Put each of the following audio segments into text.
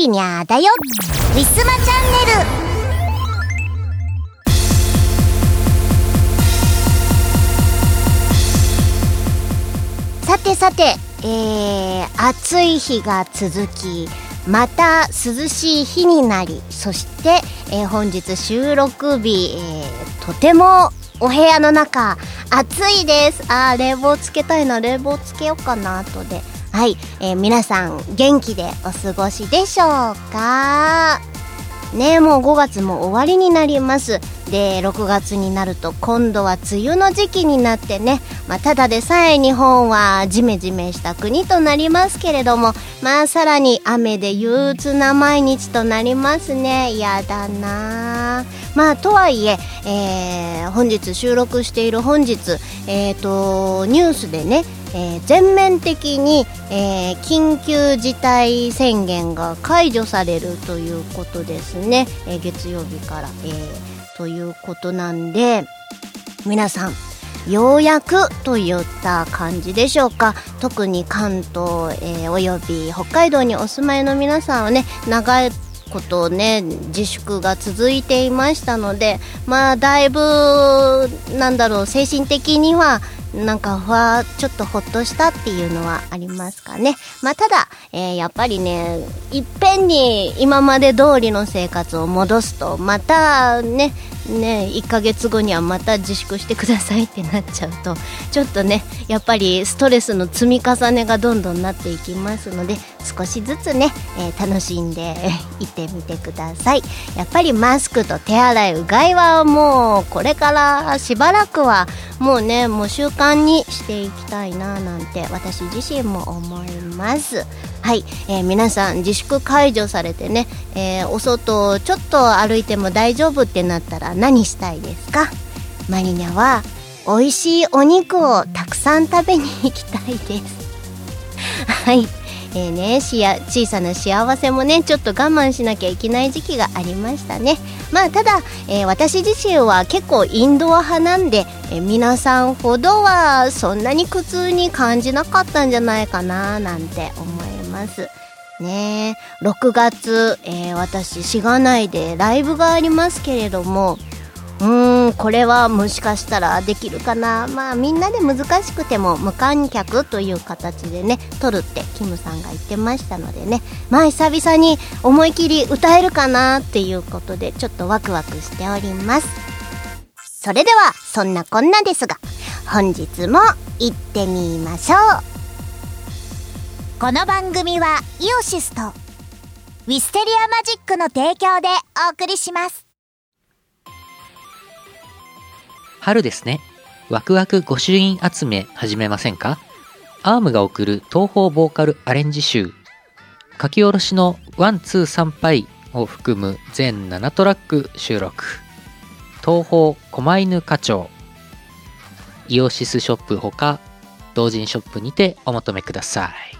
リニャーだよ。ウィスマチャンネル。さてさて、えー、暑い日が続きまた涼しい日になりそして、えー、本日収録日、えー、とてもお部屋の中暑いです。あー冷房つけたいな。冷房つけようかな後で。はい、えー、皆さん元気でお過ごしでしょうか？ねもう5月も終わりになります。で6月になると今度は梅雨の時期になってね、まあ、ただでさえ日本はジメジメした国となりますけれどもまあさらに雨で憂鬱な毎日となりますね。やだな。まあとはいええー、本日収録している本日えっ、ー、とニュースでねえー、全面的に、えー、緊急事態宣言が解除されるということですね、えー、月曜日から、えー、ということなんで皆さんようやくといった感じでしょうか。特に関東、えー、および北海道にお住まいの皆さんはね長いことね自粛が続いていましたのでまあだいぶなんだろう精神的にはなんかふわちょっとほっとしたっていうのはありますかね。まあただ、えー、やっぱりねいっぺんに今まで通りの生活を戻すとまたねね1ヶ月後にはまた自粛してくださいってなっちゃうとちょっとねやっぱりストレスの積み重ねがどんどんなっていきますので少しずつね、えー、楽しんでいってみてください。やっぱりマスクと手洗いうがいはもうこれからしばらくはもうねもう習慣にしていきたいななんて私自身も思います。はい、えー、皆さん自粛解除されてね、えー、お外ちょっと歩いても大丈夫ってなったら何したいですか？マリニャは美味しいお肉をたくさん食べに行きたいです。はい。えーね、しや小さな幸せもねちょっと我慢しなきゃいけない時期がありましたね。まあただ、えー、私自身は結構インドア派なんで、えー、皆さんほどはそんなに苦痛に感じなかったんじゃないかななんて思います。ね6月、えー、私しがないでライブがありますけれどもうーんこれはもしかしたらできるかな。まあみんなで難しくても無観客という形でね撮るってキムさんが言ってましたのでね。まあ久々に思い切り歌えるかなっていうことでちょっとワクワクしております。それではそんなこんなですが本日も行ってみましょう。この番組はイオシスとウィステリアマジックの提供でお送りします。春ですね。ワクワク御朱印集め始めませんか？アームが送る東方ボーカルアレンジ集。書き下ろしのワン、ツー、サンパイを含む全7トラック収録。東方狛犬課長。イオシスショップほか、同人ショップにてお求めください。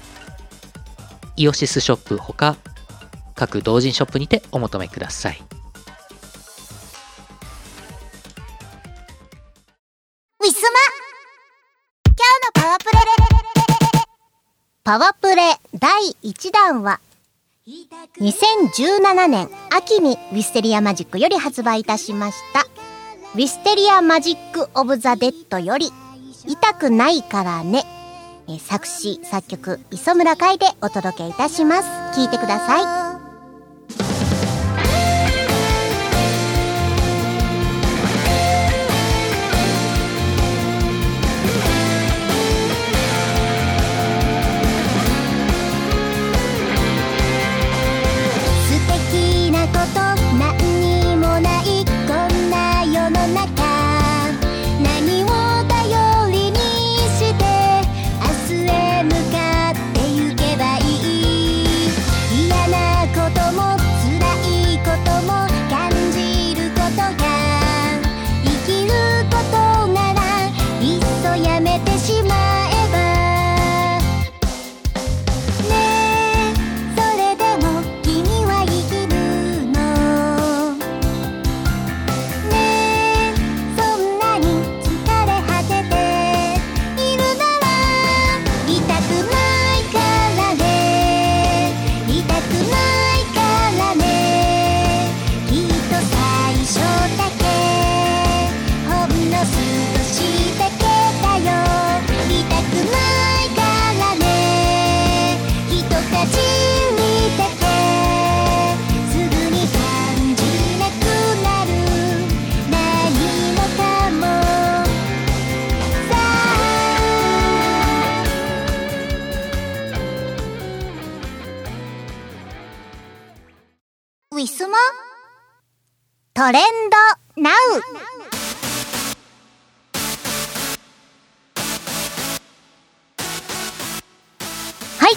イオシスショップほか各同人ショップにてお求めください。ウィスマ。今日のパワプレ。パワプレ第1弾は2017年秋にウィステリアマジックより発売いたしました。ウィステリアマジック of the Dead より痛くないからね。作詞作曲磯村海でお届けいたします。聞いてください。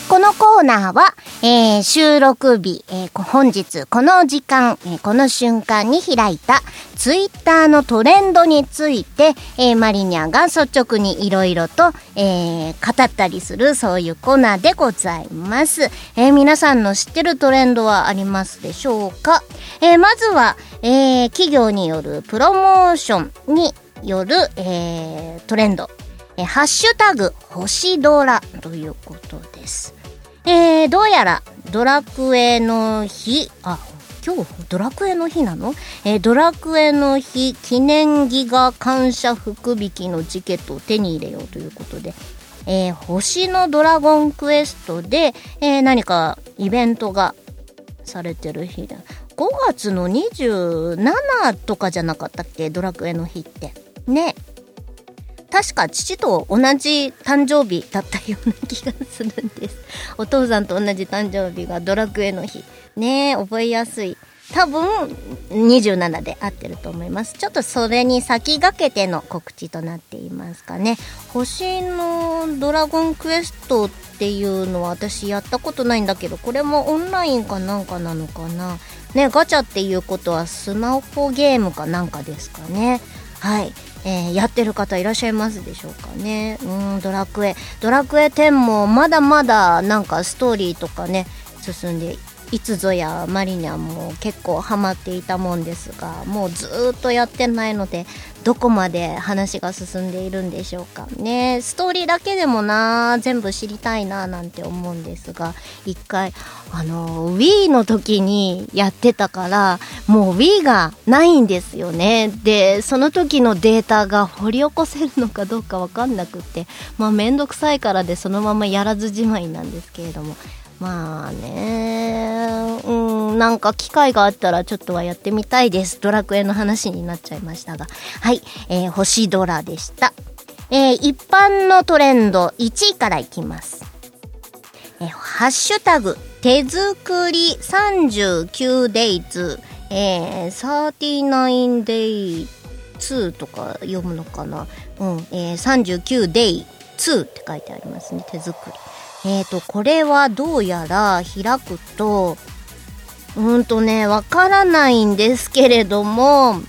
このコーナーは、えー、収録日、えー、本日、この時間、えー、この瞬間に開いたツイッターのトレンドについて、えー、マリニャが率直にいろいろと、えー、語ったりするそういうコーナーでございます。えー、皆さんの知ってるトレンドはありますでしょうか、えー、まずは、えー、企業によるプロモーションによる、えー、トレンド。え、ハッシュタグ、星ドラということです。えー、どうやらドラクエの日、あ、今日ドラクエの日なの、えー、ドラクエの日記念ギガ感謝福引きのチケットを手に入れようということで、えー、星のドラゴンクエストで、えー、何かイベントがされてる日だ。5月の27とかじゃなかったっけ？ドラクエの日って。ね。確か父と同じ誕生日だったような気がするんです。お父さんと同じ誕生日がドラクエの日。ねえ、覚えやすい。多分27で合ってると思います。ちょっとそれに先駆けての告知となっていますかね。星のドラゴンクエストっていうのは私やったことないんだけど、これもオンラインかなんかなのかな。ね、ガチャっていうことはスマホゲームかなんかですかね。はい。えー、やってる方いらっしゃいますでしょうかね。うん、ドラクエ。ドラクエ10もまだまだなんかストーリーとかね、進んでいつぞやマリニャンも結構ハマっていたもんですがもうずっとやってないのでどこまで話が進んでいるんでしょうか。ねストーリーだけでもな全部知りたいななんて思うんですが一回あの Wii の時にやってたからもう Wii がないんですよね。でその時のデータが掘り起こせるのかどうかわかんなくってまあめんどくさいからでそのままやらずじまいなんですけれどもまあね、うん、なんか機会があったらちょっとはやってみたいです。ドラクエの話になっちゃいましたが。はい、えー、星ドラでした。えー、一般のトレンド1位からいきます。えー、ハッシュタグ、手作り 39days、えー、39 day 2とか読むのかなうん、えー、39 day 2って書いてありますね、手作り。えっ、ー、と、これはどうやら開くと、うんとね、わからないんですけれども、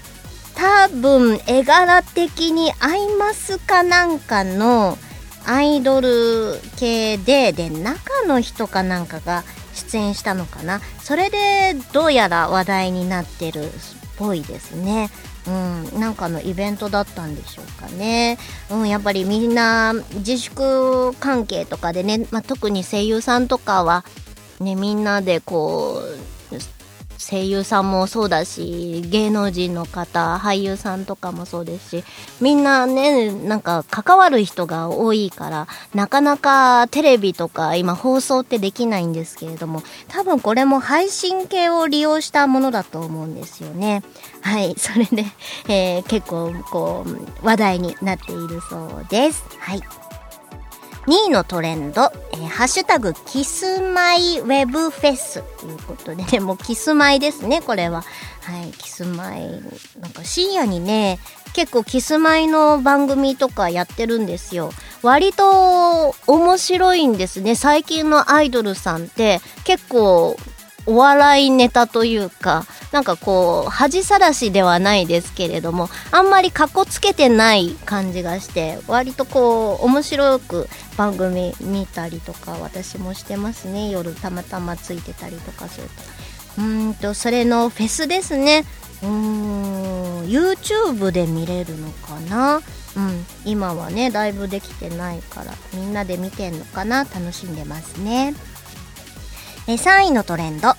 多分絵柄的にアイマスかなんかのアイドル系で、で、中の人かなんかが出演したのかな。それでどうやら話題になってるっぽいですね。うん、なんかのイベントだったんでしょうかね。うん、やっぱりみんな自粛関係とかでね、まあ、特に声優さんとかはね、みんなでこう声優さんもそうだし芸能人の方俳優さんとかもそうですしみんなねなんか関わる人が多いからなかなかテレビとか今放送ってできないんですけれども多分これも配信系を利用したものだと思うんですよねはいそれで、えー、結構こう話題になっているそうですはい2位のトレンド、えー、ハッシュタグ、キスマイウェブフェスということでね、もうキスマイですね、これは。はい、キスマイ。なんか深夜にね、結構キスマイの番組とかやってるんですよ。割と面白いんですね。最近のアイドルさんって結構お笑いネタというか、なんかこう、恥さらしではないですけれども、あんまりかっこつけてない感じがして、割とこう、面白く番組見たりとか私もしてますね。夜たまたまついてたりとかすると。うんと、それのフェスですね。うーん、YouTube で見れるのかな？うん、今はね、だいぶできてないから、みんなで見てんのかな？楽しんでますね。え3位のトレンド。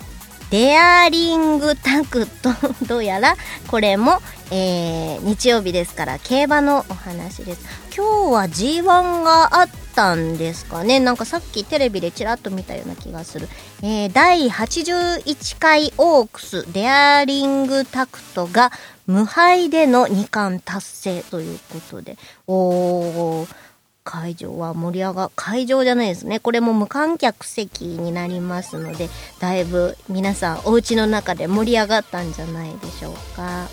デアリングタクト。どうやらこれも、えー、日曜日ですから競馬のお話です。今日は G1 があったんですかね。なんかさっきテレビでちらっと見たような気がする、えー、第81回オークスデアリングタクトが無敗での2冠達成ということで。おー。会場は盛り上が、会場じゃないですね。これも無観客席になりますので、だいぶ皆さんお家の中で盛り上がったんじゃないでしょうか。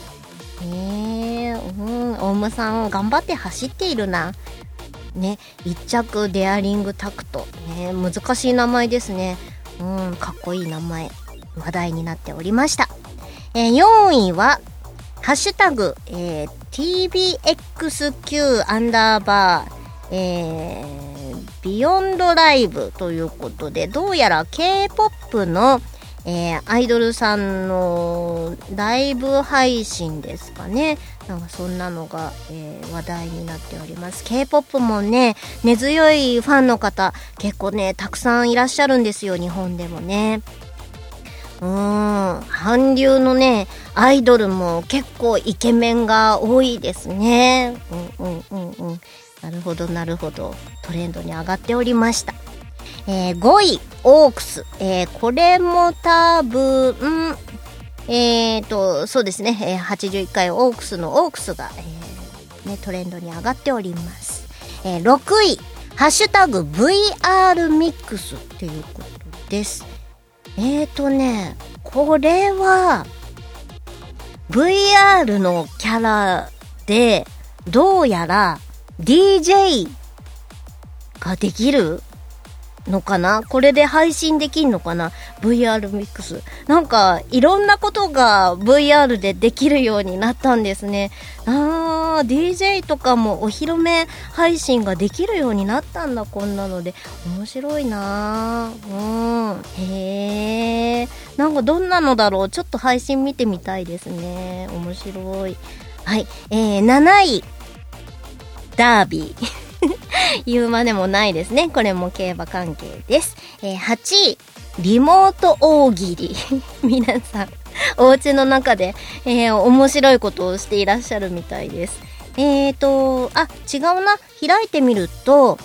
ねえ、うん、大馬さん頑張って走っているな。ね、一着デアリングタクト。ね、難しい名前ですね。うん、かっこいい名前。話題になっておりました。えー、4位は、ハッシュタグ、えー、TBXQ アンダーバー、えー、ビヨンドライブということで、どうやら K-POP の、えー、アイドルさんのライブ配信ですかね。なんかそんなのが、えー、話題になっております。K-POP もね、根強いファンの方、結構ね、たくさんいらっしゃるんですよ、日本でもね。うーん、韓流のね、アイドルも結構イケメンが多いですね。うんうんうんうん。なるほど、なるほど。トレンドに上がっておりました。えー、5位、オークス。えー、これも多分、えーと、そうですね、えー、81回オークスのオークスが、えー、ね、トレンドに上がっております。えー、6位、ハッシュタグ VR ミックスということです。えーとね、これは、VR のキャラで、どうやら、DJ ができるのかな？これで配信できんのかな ?VR ミックス。なんか、いろんなことが VR でできるようになったんですね。あー、DJ とかもお披露目配信ができるようになったんだ、こんなので。面白いなうん。へえ。なんかどんなのだろう？ちょっと配信見てみたいですね。面白い。はい。えー、7位。ダービー。言うまでもないですね。これも競馬関係です。えー、8位、リモート大喜利。皆さん、お家の中で、えー、面白いことをしていらっしゃるみたいです。えーと、あ、違うな。開いてみると、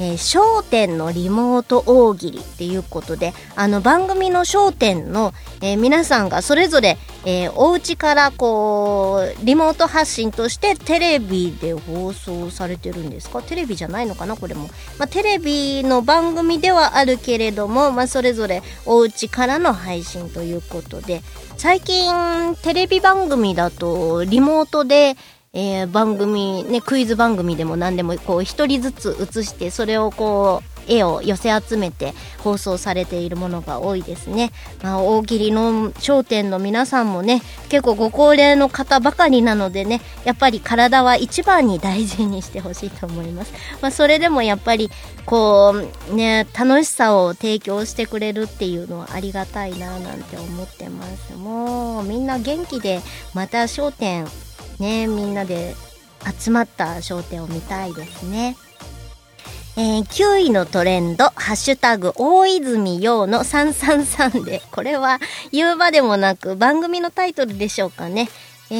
えー、焦点のリモート大喜利っていうことで、あの番組の焦点の、えー、皆さんがそれぞれ、えー、お家からこう、リモート発信としてテレビで放送されてるんですか？テレビじゃないのかな？これも。まあ、テレビの番組ではあるけれども、まあ、それぞれお家からの配信ということで、最近テレビ番組だとリモートで、えー、番組、ね、クイズ番組でも何でも、こう、一人ずつ映して、それをこう、絵を寄せ集めて放送されているものが多いですね。まあ、大喜利の商店の皆さんもね、結構ご高齢の方ばかりなのでね、やっぱり体は一番に大事にしてほしいと思います。まあ、それでもやっぱり、こう、ね、楽しさを提供してくれるっていうのはありがたいななんて思ってます。もう、みんな元気で、また商店、ねみんなで集まった商店を見たいですね。えー、9位のトレンド、ハッシュタグ、大泉洋の333で、これは言うまでもなく番組のタイトルでしょうかね。え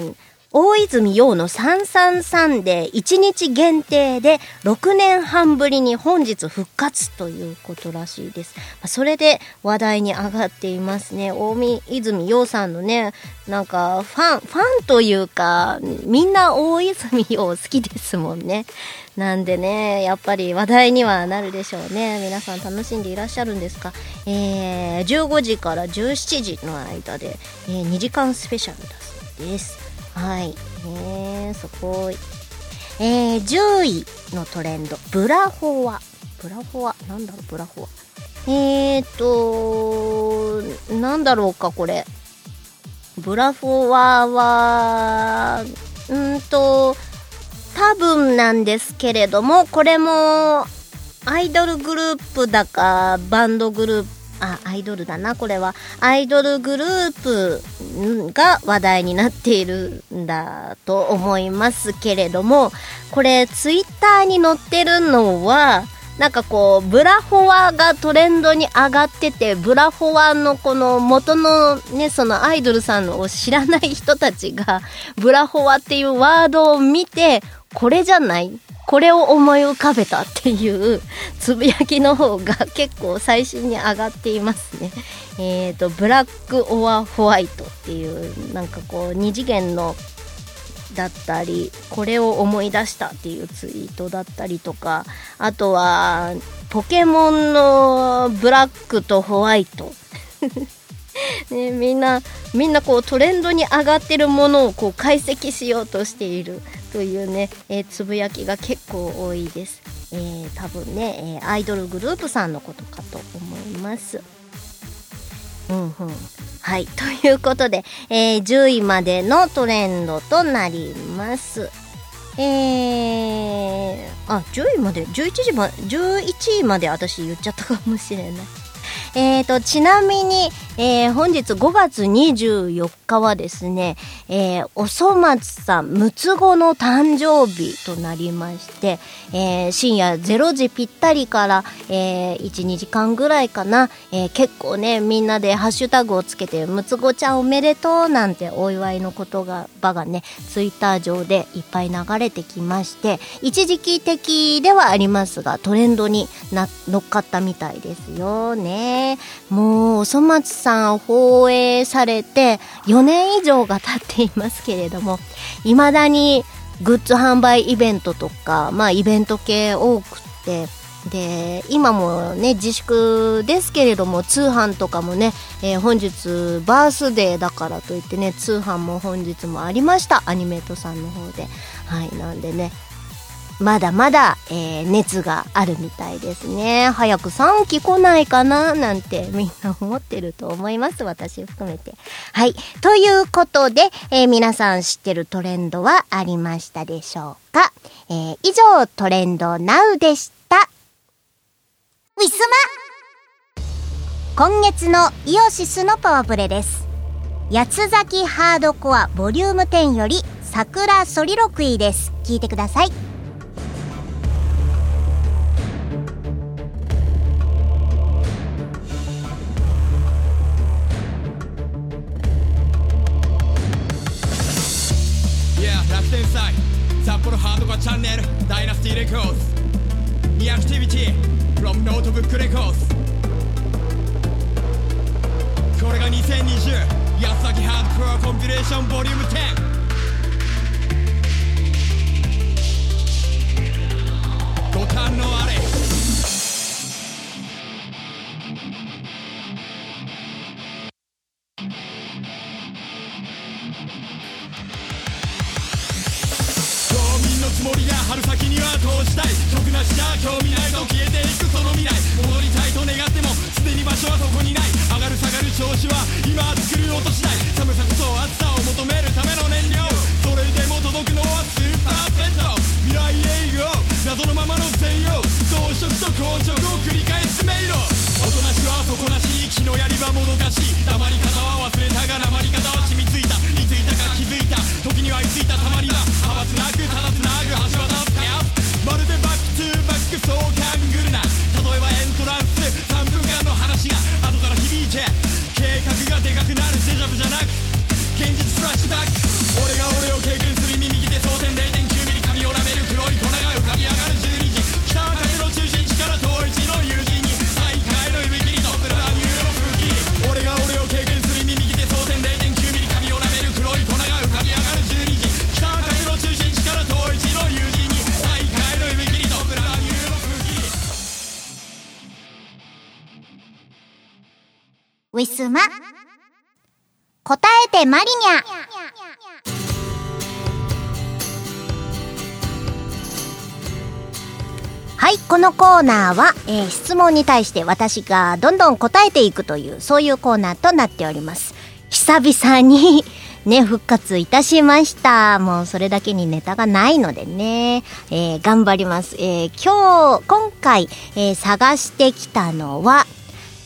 ー、大泉洋の333で1日限定で6年半ぶりに本日復活ということらしいです。それで話題に上がっていますね。大泉洋さんのね、なんかファン、ファンというか、みんな大泉洋好きですもんね。なんでね、やっぱり話題にはなるでしょうね。皆さん楽しんでいらっしゃるんですか？えー、15時から17時の間で、えー、2時間スペシャルだそうです。はい。えー、そこ、えー、10位のトレンド、ブラフォア。ブラフォア、なんだろう、ブラフォア。えーと、なんだろうか、これ。ブラフォアは、うんと、多分なんですけれども、これも、アイドルグループだか、バンドグループ、あ、アイドルだな、これは。アイドルグループが話題になっているんだと思いますけれども、これツイッターに載ってるのは、なんかこう、ブラフォアがトレンドに上がってて、ブラフォアのこの元のね、そのアイドルさんを知らない人たちが、ブラフォアっていうワードを見て、これじゃないこれを思い浮かべたっていうつぶやきの方が結構最新に上がっていますね。えっ、ー、と、ブラック・オア・ホワイトっていうなんかこう二次元のだったりこれを思い出したっていうツイートだったりとかあとはポケモンのブラックとホワイト ね、みんなみんなこうトレンドに上がってるものをこう解析しようとしているというね、えー、つぶやきが結構多いです、えー、多分ね、えー、アイドルグループさんのことかと思います。うんうん。はい。ということで、えー、10位までのトレンドとなります。えー、あ10位まで11時ま11位まで私言っちゃったかもしれない。えーと、ちなみに、えー、本日5月24日はですね、えー、おそ松さん、六つ子の誕生日となりまして、えー、深夜0時ぴったりから、えー、1、2時間ぐらいかな、えー、結構ね、みんなでハッシュタグをつけて、六つ子ちゃんおめでとうなんてお祝いの言葉がね、ツイッター上でいっぱい流れてきまして、一時期的ではありますが、トレンドにな乗っかったみたいですよね。もう、おそ松さん放映されて4年以上が経ってていますけれども、未だにグッズ販売イベントとか、まあイベント系多くて、で、今もね、自粛ですけれども、通販とかもね、えー、本日バースデーだからといってね、通販も本日もありました。アニメートさんの方で。はい、なんでね、まだまだ、えー、熱があるみたいですね。早く3期来ないかな？なんてみんな思ってると思います。私含めて。はい。ということで、えー、皆さん知ってるトレンドはありましたでしょうか？えー、以上、トレンドナウでした。ウィスマ今月のイオシスのパワープレです。八つ咲きハードコアボリューム10より桜ソリロクイです。聞いてください。札幌ハードコアチャンネルダイナスティレコーズニアクティビティ from ノートブックレコーズこれが2020安崎ハードコアコンピレーションボリューム10ご堪能あれ。春先には通したい。得なしじゃ興味ないと消えていくその未来。戻りたいと願ってもすでに場所はそこにない。上がる下がる調子は今作る音次第寒さこそ暑さを求めるための燃料。それでも届くのはスーパーペット。未来営業謎のままの専用増殖と硬直を繰り返す迷路。おとなしは底なし気のやり場もどかしい。黙り方は忘れたが鉛り方は染みついた。いついたか気づいた。時にはいついた。たまりウィスマ答えてマリニャはい、このコーナーは、えー質問に対して私がどんどん答えていくという、そういうコーナーとなっております。久々に ね、復活いたしました。もうそれだけにネタがないのでね、えー頑張ります。えー今日、今回、えー探してきたのは、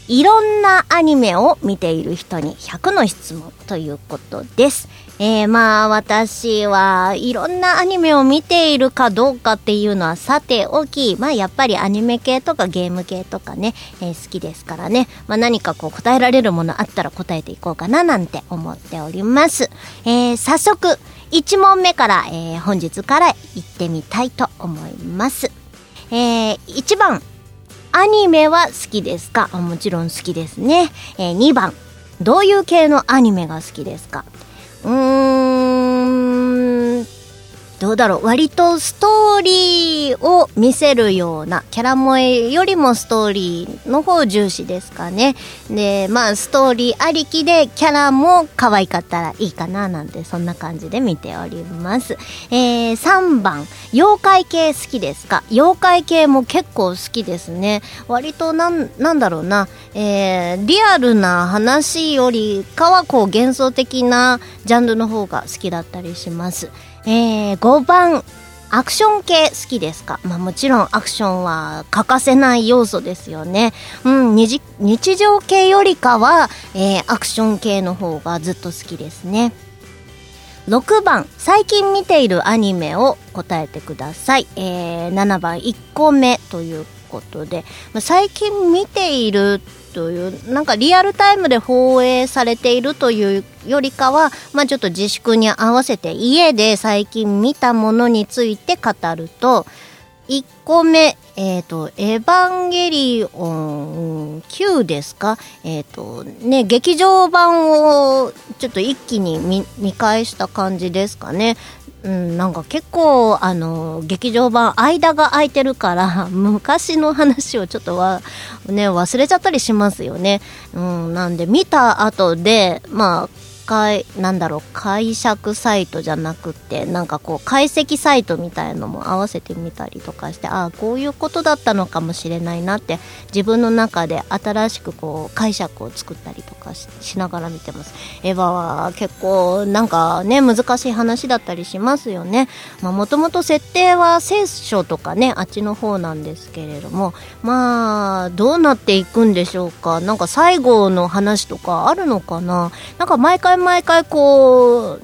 いろんなアニメを見ている人に100の質問ということです。えー、まあ私はいろんなアニメを見ているかどうかっていうのはさておき、まあやっぱりアニメ系とかゲーム系とかね、えー好きですからね、まあ何かこう答えられるものあったら答えていこうかななんて思っております。えー、早速1問目から、えー本日から行ってみたいと思います。えー、1番アニメは好きですか？もちろん好きですね。えー2番、どういう系のアニメが好きですか？うーん、どうだろう割とストーリーを見せるような、キャラ萌えよりもストーリーの方重視ですかね。で、まあ、ストーリーありきでキャラも可愛かったらいいかななんて、そんな感じで見ております。えー、3番、妖怪系好きですか？妖怪系も結構好きですね。割となん、なんだろうな、えー、リアルな話よりかは、こう、幻想的なジャンルの方が好きだったりします。えー、5番、アクション系好きですか？まあもちろんアクションは欠かせない要素ですよね。うん、日常系よりかは、えーアクション系の方がずっと好きですね。6番、最近見ているアニメを答えてください。えー、7番、1個目ということで、ま最近見ているという、なんかリアルタイムで放映されているというよりかは、まあちょっと自粛に合わせて家で最近見たものについて語ると、1個目、えっ、と、エヴァンゲリオン9ですか？えっ、と、ね、劇場版をちょっと一気に見見返した感じですかね。うん、なんか結構、あの、劇場版、間が空いてるから、昔の話をちょっとは、ね、忘れちゃったりしますよね。うん、なんで、見た後で、まあ、かいなんだろう解釈サイトじゃなくてなんかこう解析サイトみたいのも合わせてみたりとかしてああこういうことだったのかもしれないなって自分の中で新しくこう解釈を作ったりとかしながら見てます。エヴァは結構なんかね難しい話だったりしますよね。もともと設定は聖書とかねあっちの方なんですけれどもまあどうなっていくんでしょうか。なんか最後の話とかあるのかな。なんか毎回毎回こう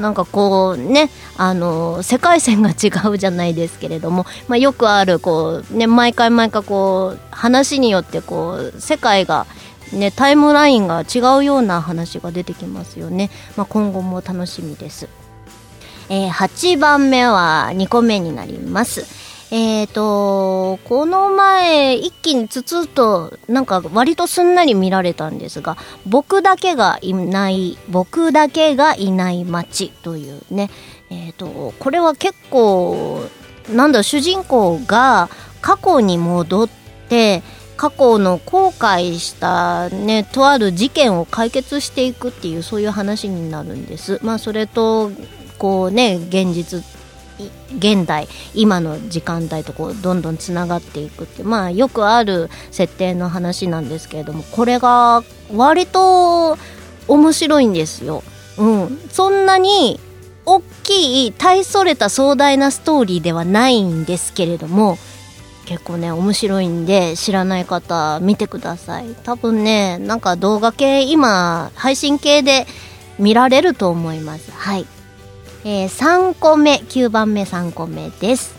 なんかこうねあの世界線が違うじゃないですけれども、まあ、よくあるこうね毎回毎回こう話によってこう世界がねタイムラインが違うような話が出てきますよね、まあ、今後も楽しみです、えー8番目は2個目になります。えーと、この前、一気につつと、なんか割とすんなり見られたんですが、僕だけがいない、僕だけがいない街というね、えーと、これは結構、なんだ、主人公が過去に戻って、過去の後悔したね、とある事件を解決していくっていう、そういう話になるんです。まあ、それと、こうね、現実現代今の時間帯とこうどんどんつながっていくってまあよくある設定の話なんですけれどもこれが割と面白いんですよ。うん、そんなに大きい大それた壮大なストーリーではないんですけれども結構ね面白いんで知らない方見てください。多分ねなんか動画系今配信系で見られると思います。はい。えー3個目、9番目3個目です。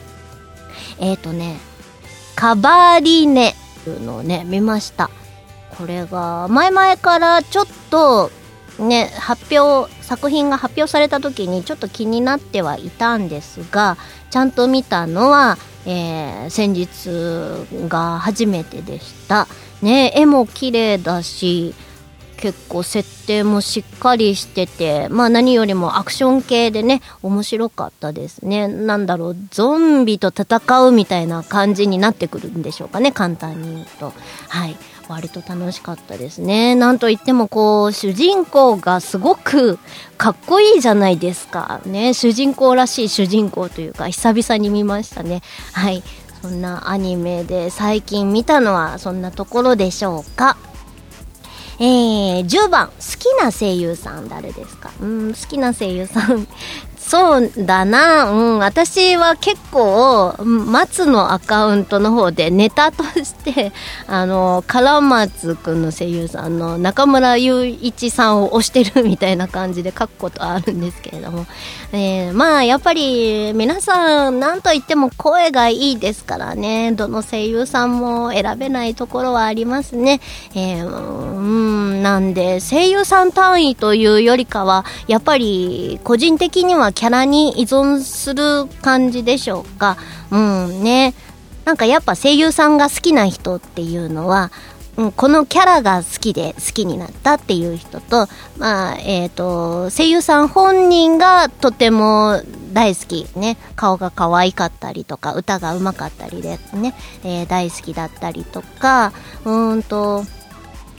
えっ、ー、とね、カバーリネというのをね、見ました。これが、前々からちょっと、ね、発表、作品が発表された時にちょっと気になってはいたんですが、ちゃんと見たのは、えー先日が初めてでした。ね、絵も綺麗だし、結構設定もしっかりしてて、まあ何よりもアクション系でね、面白かったですね。なんだろう、ゾンビと戦うみたいな感じになってくるんでしょうかね、簡単に言うと。はい。割と楽しかったですね。なんといってもこう、主人公がすごくかっこいいじゃないですか。ね、主人公らしい主人公というか、久々に見ましたね。はい。そんなアニメで最近見たのはそんなところでしょうか。えー、10番、好きな声優さん誰ですか？うん、好きな声優さん。そうだな、うん、私は結構、松のアカウントの方でネタとして、あの、カラマツくんの声優さんの中村雄一さんを推してるみたいな感じで書くことはあるんですけれども、えー、まあ、やっぱり皆さん、なんといっても声がいいですからね、どの声優さんも選べないところはありますね。えー、うん、なんで、声優さん単位というよりかは、やっぱり個人的にはキャラに依存する感じでしょうか。うんね。なんかやっぱ声優さんが好きな人っていうのは、うん、このキャラが好きで好きになったっていう人と、まあ、えっ、ー、と、声優さん本人がとても大好き、ね、顔が可愛かったりとか、歌が上手かったりでね、えー、大好きだったりとか、うんと、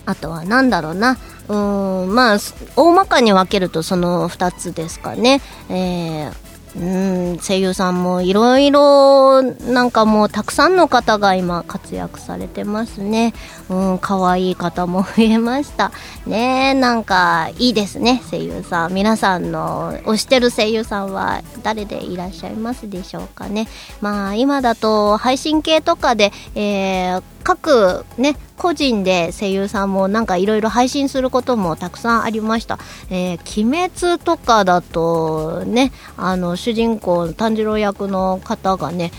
あとはなんだろうな、うんまあ大まかに分けるとその2つですかね、えーうん声優さんもいろいろなんかもうたくさんの方が今活躍されてますね。うん可愛い方も増えました。ねなんかいいですね声優さん。皆さんの推してる声優さんは誰でいらっしゃいますでしょうかね。まあ今だと配信系とかで、えー各ね、個人で声優さんもなんかいろいろ配信することもたくさんありました。えー、鬼滅とかだとね、あの、主人公、炭治郎役の方がね、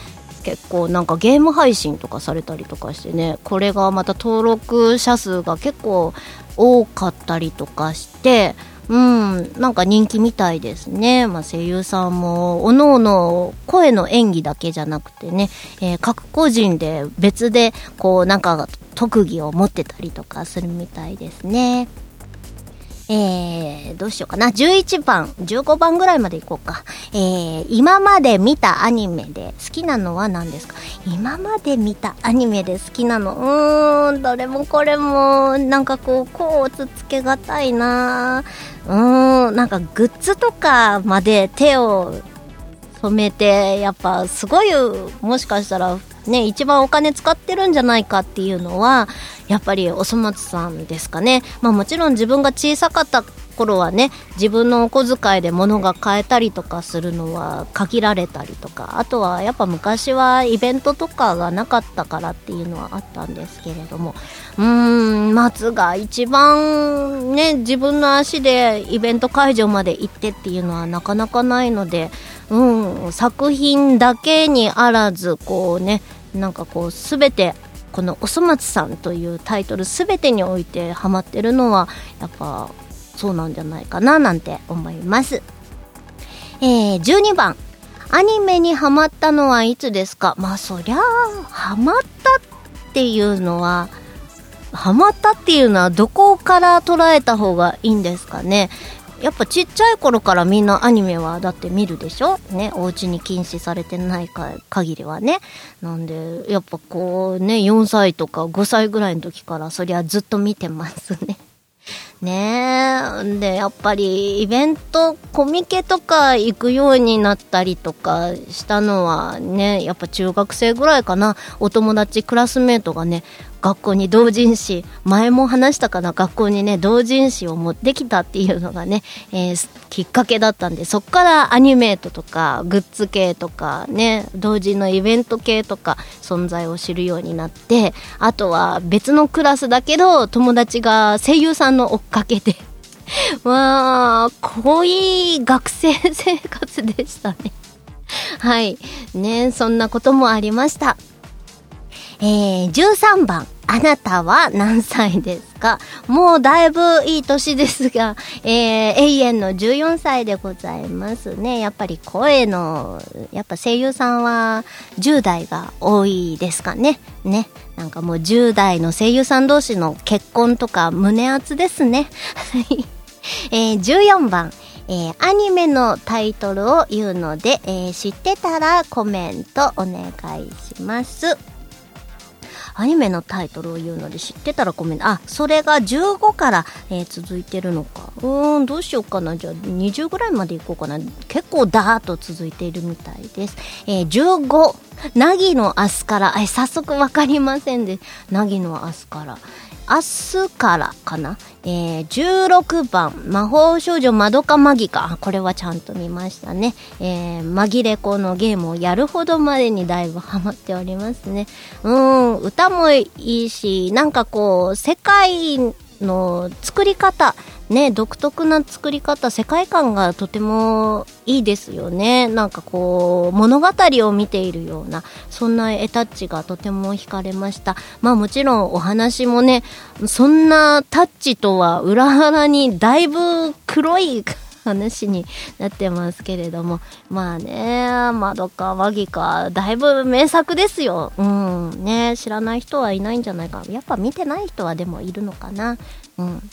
結構なんかゲーム配信とかされたりとかしてね、これがまた登録者数が結構多かったりとかして、うん、なんか人気みたいですね。まあ、声優さんも、おのおの声の演技だけじゃなくてね、えー、各個人で別で、こう、なんか特技を持ってたりとかするみたいですね。えー、どうしようかな。11番、15番ぐらいまでいこうか。えー、今まで見たアニメで好きなのは何ですか？今まで見たアニメで好きなの。うーん、どれもこれも、なんかこう、こうつつけがたいなぁうん、なんかグッズとかまで手を染めて、やっぱすごい、もしかしたらね、一番お金使ってるんじゃないかっていうのは、やっぱりおそ松さんですかね。まあもちろん自分が小さかった頃はね、自分のお小遣いで物が買えたりとかするのは限られたりとか、あとはやっぱ昔はイベントとかがなかったからっていうのはあったんですけれども、うーん、松が一番ね、自分の足でイベント会場まで行ってっていうのはなかなかないので、うん、作品だけにあらず、こうね、なんかこう全てこの「おそ松さん」というタイトル全てにおいてハマってるのはやっぱそうなんじゃないかななんて思います。えー、12番アニメにハマったのはいつですか？まあそりゃあハマったっていうのはハマったっていうのはどこから捉えた方がいいんですかね？やっぱちっちゃい頃からみんなアニメはだって見るでしょ？ね、お家に禁止されてないか限りはね。なんで、やっぱこうね、4歳とか5歳ぐらいの時からそりゃずっと見てますね。ねえ。で、やっぱりイベント、コミケとか行くようになったりとかしたのはね、やっぱ中学生ぐらいかな。お友達、クラスメートがね、学校に同人誌、前も話したかな、学校にね、同人誌を持ってきたっていうのがね、えー、きっかけだったんで、そっからアニメートとか、グッズ系とかね、同時のイベント系とか、存在を知るようになって、あとは別のクラスだけど、友達が声優さんの追っかけで わあ、濃い学生生活でしたねはい。ね、そんなこともありました。えー、13番。あなたは何歳ですか？もうだいぶいい年ですが、えー、永遠の14歳でございますね。やっぱり声の、やっぱ声優さんは10代が多いですかね？ね。なんかもう10代の声優さん同士の結婚とか胸熱ですね。えー、14番。えー、アニメのタイトルを言うので、えー、知ってたらコメントお願いします。アニメのタイトルを言うので知ってたらごめんあそれが15から、えー、続いてるのか。うーんどうしようかな。じゃあ20ぐらいまでいこうかな。結構ダーッと続いているみたいです、えー、15ナギの明日から。え早速わかりませんでナギの明日から。明日からかな、えー、16番魔法少女まどかマギカ。これはちゃんと見ましたね、えー、紛れ子のゲームをやるほどまでにだいぶハマっておりますね。うん歌もいいしなんかこう世界の作り方ね独特な作り方世界観がとてもいいですよね。なんかこう物語を見ているようなそんな絵タッチがとても惹かれました。まあもちろんお話もねそんなタッチとは裏腹にだいぶ黒い 話になってますけれども。まあねまどか和ぎかだいぶ名作ですよ。うんね知らない人はいないんじゃないか。やっぱ見てない人はでもいるのかな。うん。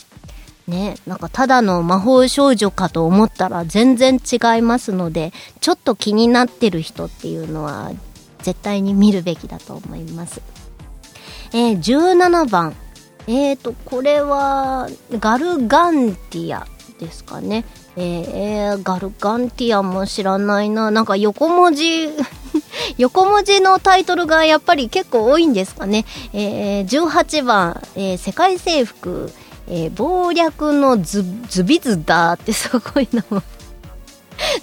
ね、なんかただの魔法少女かと思ったら全然違いますのでちょっと気になってる人っていうのは絶対に見るべきだと思います。えー、17番えーとこれはガルガンティアですかねえー、ガルガンティアも知らないな。なんか横文字 横文字のタイトルがやっぱり結構多いんですかね。えー、18番、えー、世界征服、えー、謀略のズズビズダーってすごい名前。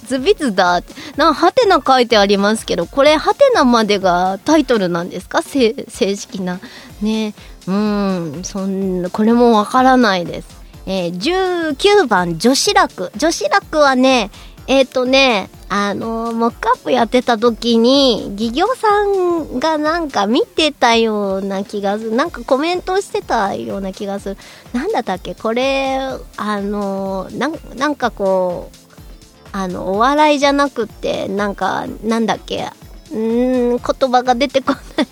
ズビズダーって、な、ハテナ書いてありますけど、これ、ハテナまでがタイトルなんですか？正式な。ね。うん、そんこれもわからないです。えー、19番女子楽女子楽はねえっ、ー、とねあのー、モックアップやってた時に、企業さんがなんか見てたような気がする。なんかコメントしてたような気がする。なんだったっけ？これ、あのー、なんかこう、あの、お笑いじゃなくて、なんか、なんだっけ？うん、言葉が出てこない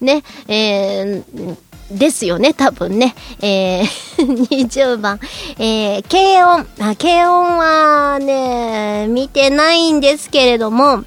ね、えー、ですよね、多分ね。えー、20番。えー、軽音。あ、軽音はね、見てないんですけれども、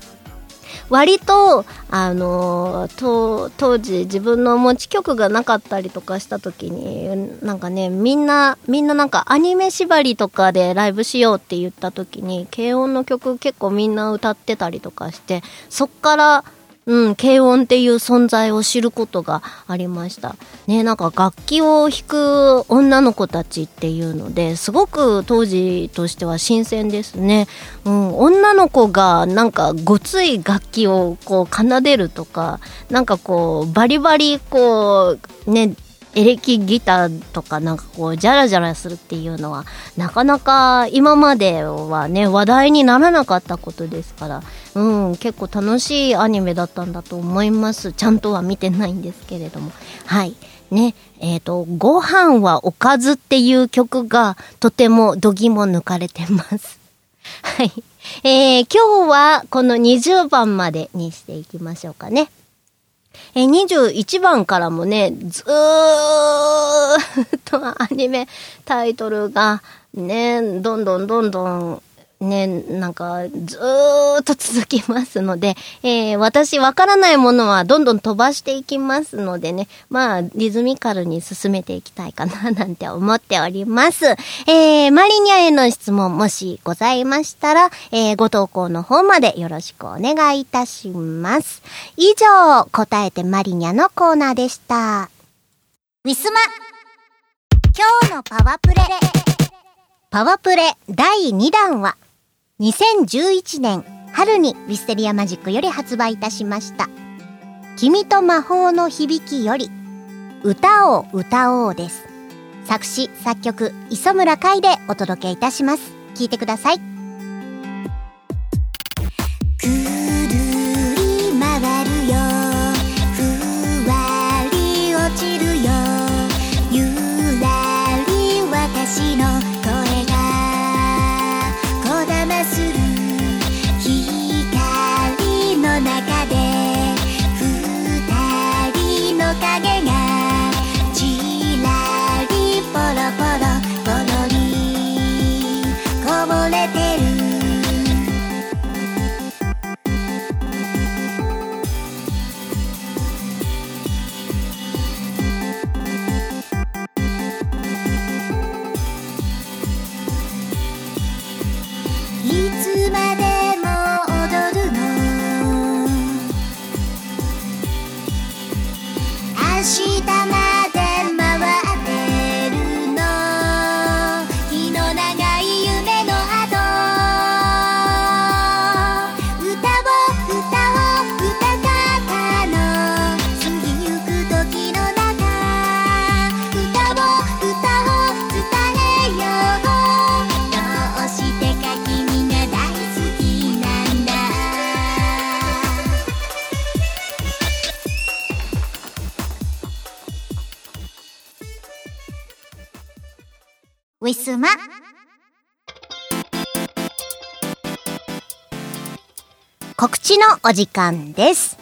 割と、あの、当時自分の持ち曲がなかったりとかした時に、なんかね、みんな、みんななんかアニメ縛りとかでライブしようって言った時に、軽音の曲結構みんな歌ってたりとかして、そっから、うん、軽音っていう存在を知ることがありました。ね、なんか楽器を弾く女の子たちっていうのですごく当時としては新鮮ですね。うん、女の子がなんかごつい楽器をこう奏でるとか、なんかこうバリバリこうね、エレキギターとかなんかこうジャラジャラするっていうのはなかなか今まではね話題にならなかったことですから。うん結構楽しいアニメだったんだと思います。ちゃんとは見てないんですけれども。はい。ね。えっ、ー、と「ご飯はおかず」っていう曲がとても度肝抜かれてます。はい。えー、今日はこの20番までにしていきましょうかね。え21番からもね、ずーっとアニメタイトルがね、どんどんどんどんね、なんか、ずーっと続きますので、えー、私わからないものはどんどん飛ばしていきますのでね、まあ、リズミカルに進めていきたいかな、なんて思っております。えー、マリニャへの質問もしございましたら、えー、ご投稿の方までよろしくお願いいたします。以上、答えてマリニャのコーナーでした。ウィスマ今日のパワプレパワプレ第2弾は、2011年春にウィステリアマジックより発売いたしました。君と魔法の響きより、歌を歌おうです。作詞、作曲、磯村海でお届けいたします。聴いてください。ウィスマ告知のお時間です。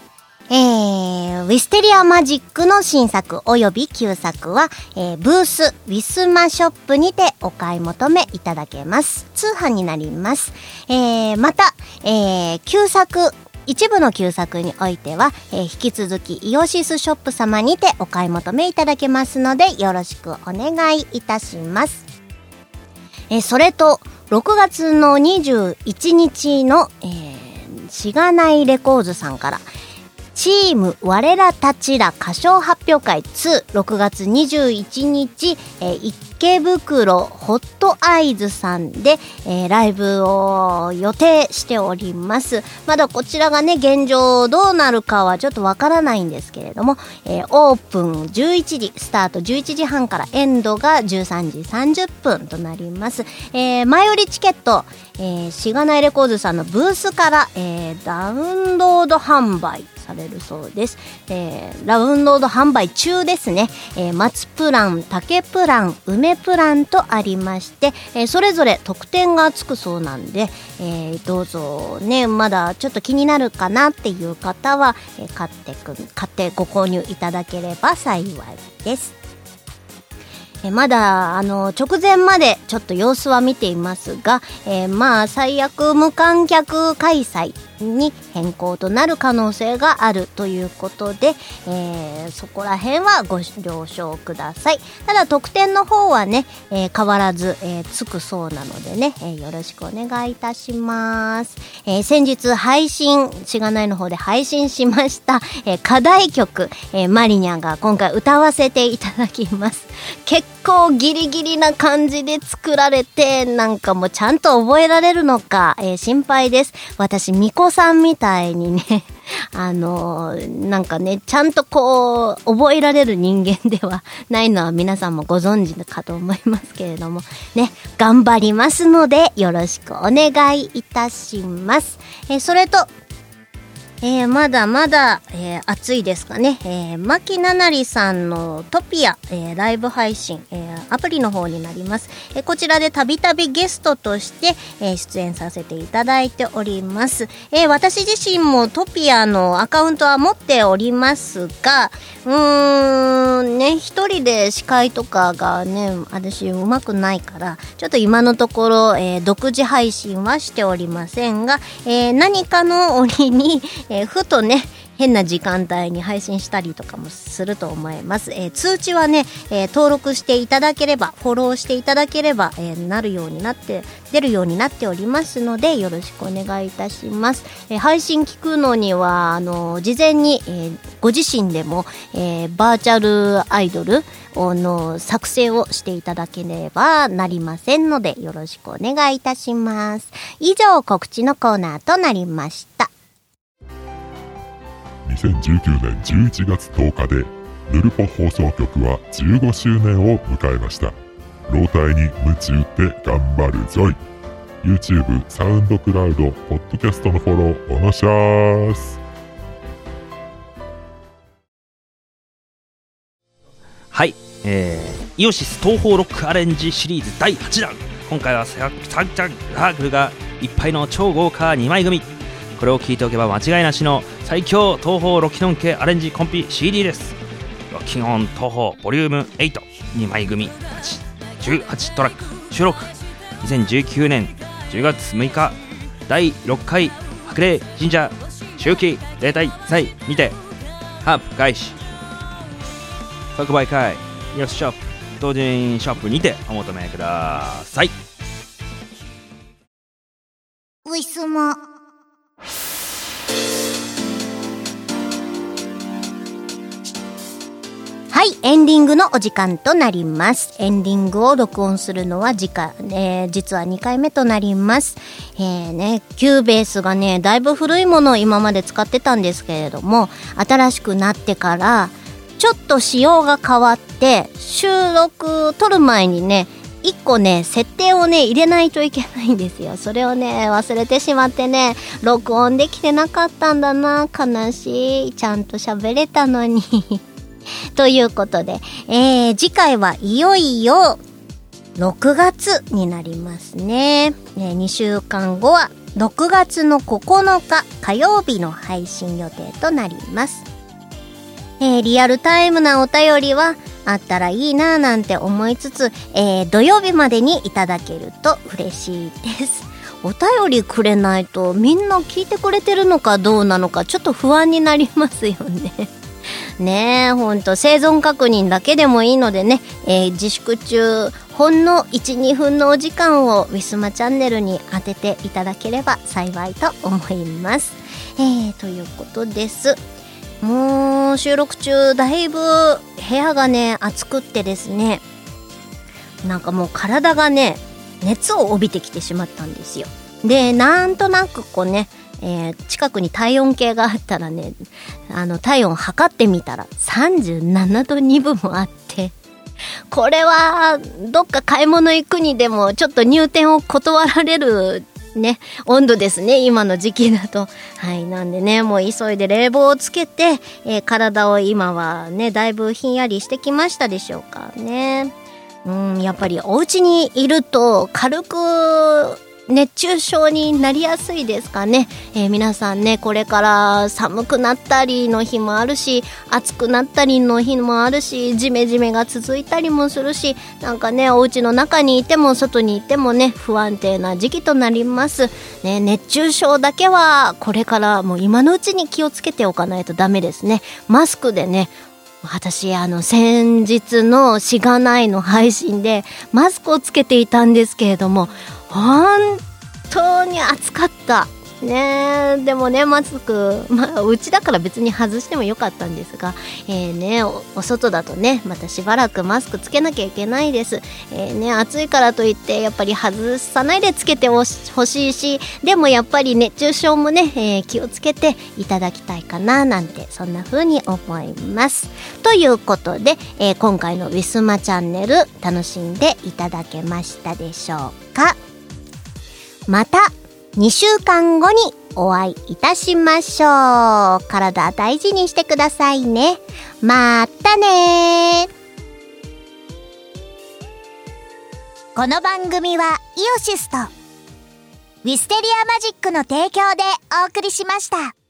えー、ウィステリアマジックの新作及び旧作は、えー、ブースウィスマショップにてお買い求めいただけます。通販になります。えー、また、えー、旧作一部の旧作においては、えー引き続きイオシスショップ様にてお買い求めいただけますのでよろしくお願いいたします。えーそれと6月の21日の、えー、しがないレコーズさんからチーム我らたちら歌唱発表会26月21日、えー池袋ホットアイズさんで、えーライブを予定しております。まだこちらがね、現状どうなるかはちょっとわからないんですけれども、えーオープン11時、スタート11時半からエンドが13時30分となります。えー前売りチケット、えーしがないレコーズさんのブースから、えーダウンロード販売されるそうです。えーダウンロード販売中ですね。えー松プラン、竹プラン、梅プランとありまして、えーそれぞれ特典がつくそうなんで、えーどうぞね、まだちょっと気になるかなっていう方は、えー買ってく、買ってご購入いただければ幸いです。えまだあの直前までちょっと様子は見ていますが、えーまあ最悪無観客開催に変更となる可能性があるということで、えーそこら辺はご了承ください。ただ特典の方はね、えー変わらず、えーつくそうなのでね、えよろしくお願いいたします、え先日配信しがないの方で配信しました、え課題曲、えマリニャンが今回歌わせていただきます。結構ギリギリな感じで作られてなんかもうちゃんと覚えられるのか、え心配です。私さんみたいにね あのなんかねちゃんとこう覚えられる人間ではないのは皆さんもご存知かと思いますけれどもね頑張りますのでよろしくお願いいたします、えそれとえーまだまだ、えー暑いですかね。えー、牧ななりさんのトピア、えーライブ配信、えーアプリの方になります。えーこちらでたびたびゲストとして、えー出演させていただいております。えー私自身もトピアのアカウントは持っておりますが、うーん、ね、一人で司会とかがね、私うまくないから、ちょっと今のところ、えー独自配信はしておりませんが、えー何かの折に、えーふとね、変な時間帯に配信したりとかもすると思います。えー通知はね、えー登録していただければ、フォローしていただければ、えなるようになって、出るようになっておりますので、よろしくお願いいたします。え配信聞くのには、あの事前に、えご自身でも、えバーチャルアイドルの作成をしていただければなりませんので、よろしくお願いいたします。以上、告知のコーナーとなりました。2019年11月10日でヌルポ放送局は15周年を迎えました。老体に夢中で頑張るぞい。YouTube、サウンドクラウド、ポッドキャストのフォローおのしゃーす。はい、えー、イオシス東方ロックアレンジシリーズ第8弾。今回はササンチャンサークルがいっぱいの超豪華2枚組。これを聞いておけば間違いなしの最強東方ロキノン系アレンジコンピ CD です。ロキノン東方ボリューム82枚組18トラック収録。2019年10月6日第6回白麗神社秋季例大祭にてハープ開始。即売会。ヨシショップ同人ショップにてお求めください。はい、エンディングのお時間となります。エンディングを録音するのは次回、えー実は2回目となります。えーね、キューベースがね、だいぶ古いものを今まで使ってたんですけれども、新しくなってから、ちょっと仕様が変わって、収録を撮る前にね、一個ね、設定をね、入れないといけないんですよ。それをね、忘れてしまってね、録音できてなかったんだな。悲しい。ちゃんと喋れたのに。ということで、えー、次回はいよいよ、6月になりますね。ね2週間後は6月の9日火曜日の配信予定となります。えーリアルタイムなお便りはあったらいいなぁなんて思いつつ、えー土曜日までにいただけると嬉しいです。お便りくれないとみんな聞いてくれてるのかどうなのかちょっと不安になりますよね。ねえほんと生存確認だけでもいいのでね、えー自粛中ほんの12分のお時間をウィスマチャンネルに当てていただければ幸いと思います。えー、ということです。もう収録中だいぶ部屋がね暑くってですねなんかもう体がね熱を帯びてきてしまったんですよでなんとなくこうね、えー近くに体温計があったらねあの体温測ってみたら37度2分もあってこれはどっか買い物行くにでもちょっと入店を断られるね、温度ですね、今の時期だと。はい、なんでね、もう急いで冷房をつけて、えー体を今はね、だいぶひんやりしてきましたでしょうかね。うん、やっぱりお家にいると軽く熱中症になりやすいですかね、えー皆さんねこれから寒くなったりの日もあるし暑くなったりの日もあるしジメジメが続いたりもするしなんかねお家の中にいても外にいてもね不安定な時期となります、ね、熱中症だけはこれからもう今のうちに気をつけておかないとダメですね。マスクでね私あの先日のしがないの配信でマスクをつけていたんですけれども本当に暑かった。ねでもねマスクまあうちだから別に外してもよかったんですがえーねお外だとねまたしばらくマスクつけなきゃいけないです。えーね暑いからといってやっぱり外さないでつけてほしいしでもやっぱり熱中症もね、えー気をつけていただきたいかななんてそんな風に思います。ということで、えー今回のウィスマチャンネル楽しんでいただけましたでしょうか？また2週間後にお会いいたしましょう。体大事にしてくださいね。またねこの番組はイオシスとウィステリアマジックの提供でお送りしました。